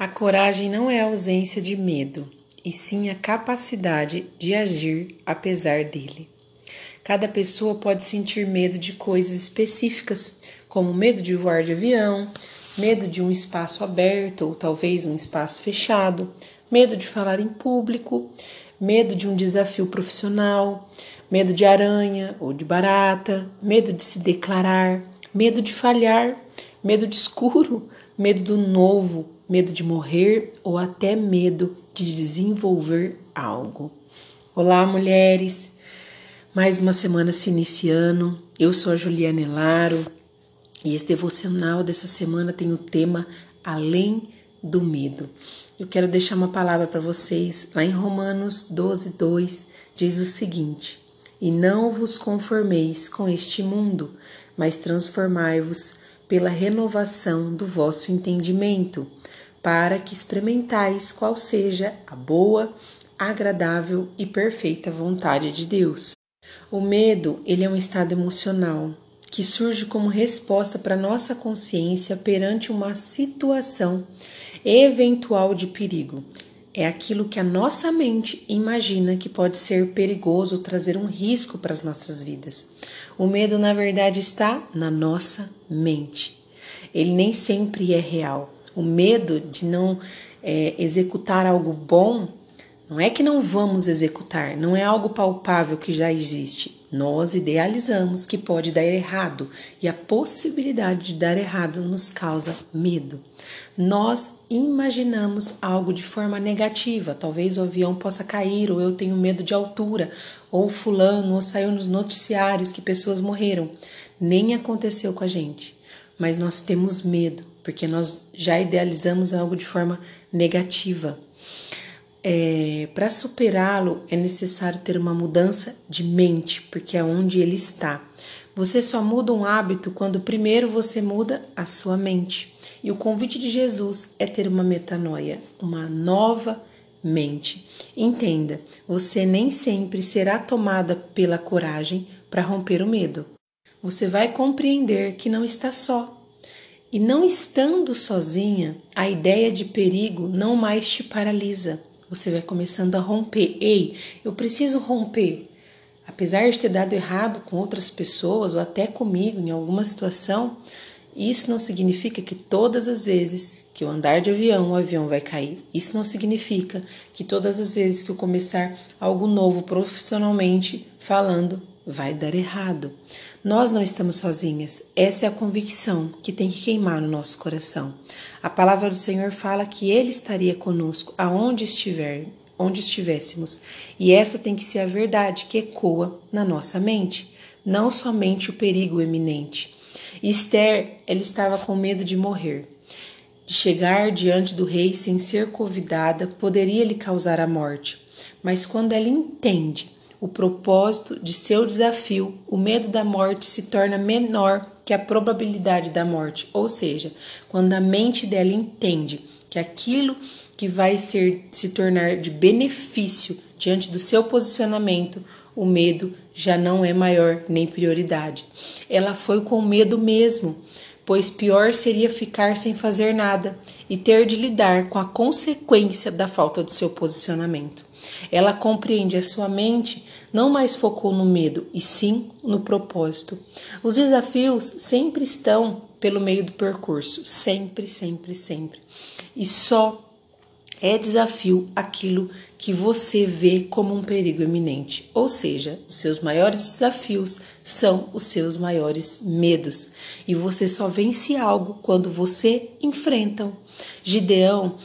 A coragem não é a ausência de medo, e sim a capacidade de agir apesar dele. Cada pessoa pode sentir medo de coisas específicas, como medo de voar de avião, medo de um espaço aberto ou talvez um espaço fechado, medo de falar em público, medo de um desafio profissional, medo de aranha ou de barata, medo de se declarar, medo de falhar, medo de escuro, medo do novo, medo de morrer ou até medo de desenvolver algo. Olá, mulheres! Mais uma semana se iniciando. Eu sou a Juliana Elaro e esse devocional dessa semana tem o tema Além do Medo. Eu quero deixar uma palavra para vocês lá em Romanos 12, 2, diz o seguinte: E não vos conformeis com este mundo, mas transformai-vos pela renovação do vosso entendimento para que experimentais qual seja a boa, agradável e perfeita vontade de Deus. O medo, ele é um estado emocional que surge como resposta para nossa consciência perante uma situação eventual de perigo. É aquilo que a nossa mente imagina que pode ser perigoso trazer um risco para as nossas vidas. O medo, na verdade, está na nossa mente. Ele nem sempre é real o medo de não é, executar algo bom, não é que não vamos executar, não é algo palpável que já existe. Nós idealizamos que pode dar errado e a possibilidade de dar errado nos causa medo. Nós imaginamos algo de forma negativa, talvez o avião possa cair, ou eu tenho medo de altura, ou fulano, ou saiu nos noticiários que pessoas morreram. Nem aconteceu com a gente, mas nós temos medo porque nós já idealizamos algo de forma negativa. É, Para superá-lo é necessário ter uma mudança de mente, porque é onde ele está. Você só muda um hábito quando primeiro você muda a sua mente. E o convite de Jesus é ter uma metanoia, uma nova mente. Entenda, você nem sempre será tomada pela coragem para romper o medo. Você vai compreender que não está só, e não estando sozinha, a ideia de perigo não mais te paralisa. Você vai começando a romper. Ei, eu preciso romper. Apesar de ter dado errado com outras pessoas ou até comigo em alguma situação, isso não significa que todas as vezes que eu andar de avião, o avião vai cair. Isso não significa que todas as vezes que eu começar algo novo profissionalmente falando, vai dar errado. Nós não estamos sozinhas. Essa é a convicção que tem que queimar no nosso coração. A palavra do Senhor fala que Ele estaria conosco aonde estiver, onde estivéssemos. E essa tem que ser a verdade que ecoa na nossa mente, não somente o perigo eminente. Esther, ela estava com medo de morrer. De chegar diante do rei sem ser convidada poderia lhe causar a morte. Mas quando ela entende o propósito de seu desafio, o medo da morte se torna menor que a probabilidade da morte. Ou seja, quando a mente dela entende que aquilo que vai ser se tornar de benefício diante do seu posicionamento, o medo já não é maior nem prioridade. Ela foi com medo mesmo, pois pior seria ficar sem fazer nada e ter de lidar com a consequência da falta do seu posicionamento. Ela compreende a sua mente não mais focou no medo, e sim no propósito. Os desafios sempre estão pelo meio do percurso, sempre, sempre, sempre. E só é desafio aquilo que você vê como um perigo eminente. Ou seja, os seus maiores desafios são os seus maiores medos. E você só vence algo quando você enfrenta. Gideão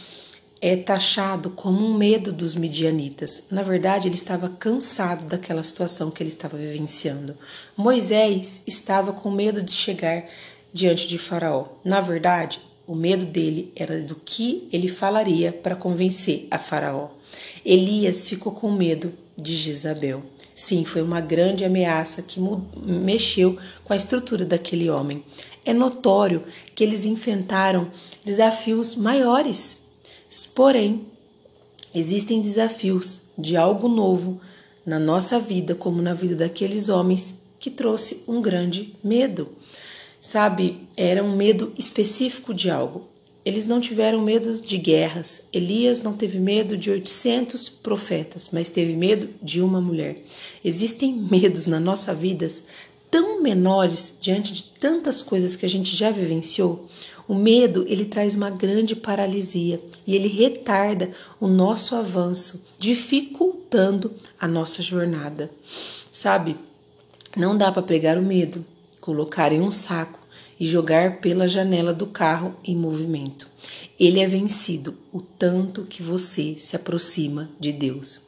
é taxado como um medo dos midianitas. Na verdade, ele estava cansado daquela situação que ele estava vivenciando. Moisés estava com medo de chegar diante de Faraó. Na verdade, o medo dele era do que ele falaria para convencer a Faraó. Elias ficou com medo de Jezabel. Sim, foi uma grande ameaça que mexeu com a estrutura daquele homem. É notório que eles enfrentaram desafios maiores Porém, existem desafios de algo novo na nossa vida, como na vida daqueles homens, que trouxe um grande medo. Sabe, era um medo específico de algo. eles não tiveram medo de guerras. Elias não teve medo de 800 profetas, mas teve medo de uma mulher. Existem medos na nossa vida tão menores diante de tantas coisas que a gente já vivenciou. O medo, ele traz uma grande paralisia e ele retarda o nosso avanço, dificultando a nossa jornada. Sabe? Não dá para pregar o medo, colocar em um saco e jogar pela janela do carro em movimento. Ele é vencido o tanto que você se aproxima de Deus.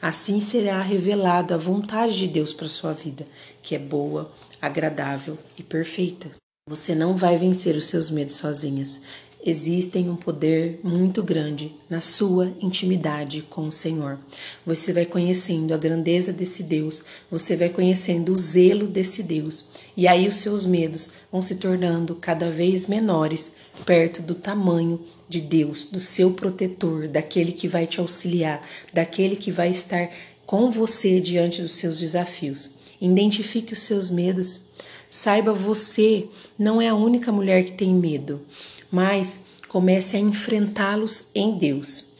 Assim será revelada a vontade de Deus para sua vida, que é boa, agradável e perfeita. Você não vai vencer os seus medos sozinhas. Existem um poder muito grande na sua intimidade com o Senhor. Você vai conhecendo a grandeza desse Deus, você vai conhecendo o zelo desse Deus, e aí os seus medos vão se tornando cada vez menores perto do tamanho de Deus, do seu protetor, daquele que vai te auxiliar, daquele que vai estar com você diante dos seus desafios. Identifique os seus medos. Saiba você não é a única mulher que tem medo, mas comece a enfrentá-los em Deus.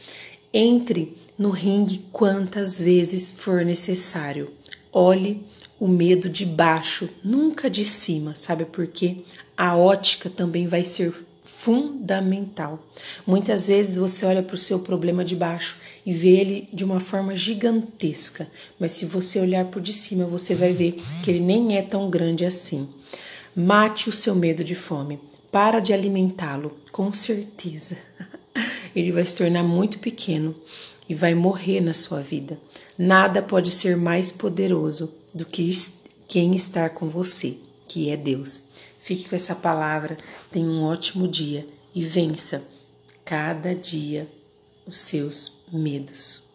Entre no ringue quantas vezes for necessário. Olhe o medo de baixo, nunca de cima, sabe por quê? A ótica também vai ser fundamental. Muitas vezes você olha para o seu problema de baixo e vê ele de uma forma gigantesca, mas se você olhar por de cima, você vai ver que ele nem é tão grande assim. Mate o seu medo de fome. Para de alimentá-lo, com certeza. Ele vai se tornar muito pequeno e vai morrer na sua vida. Nada pode ser mais poderoso do que quem está com você, que é Deus. Fique com essa palavra, tenha um ótimo dia e vença cada dia os seus medos.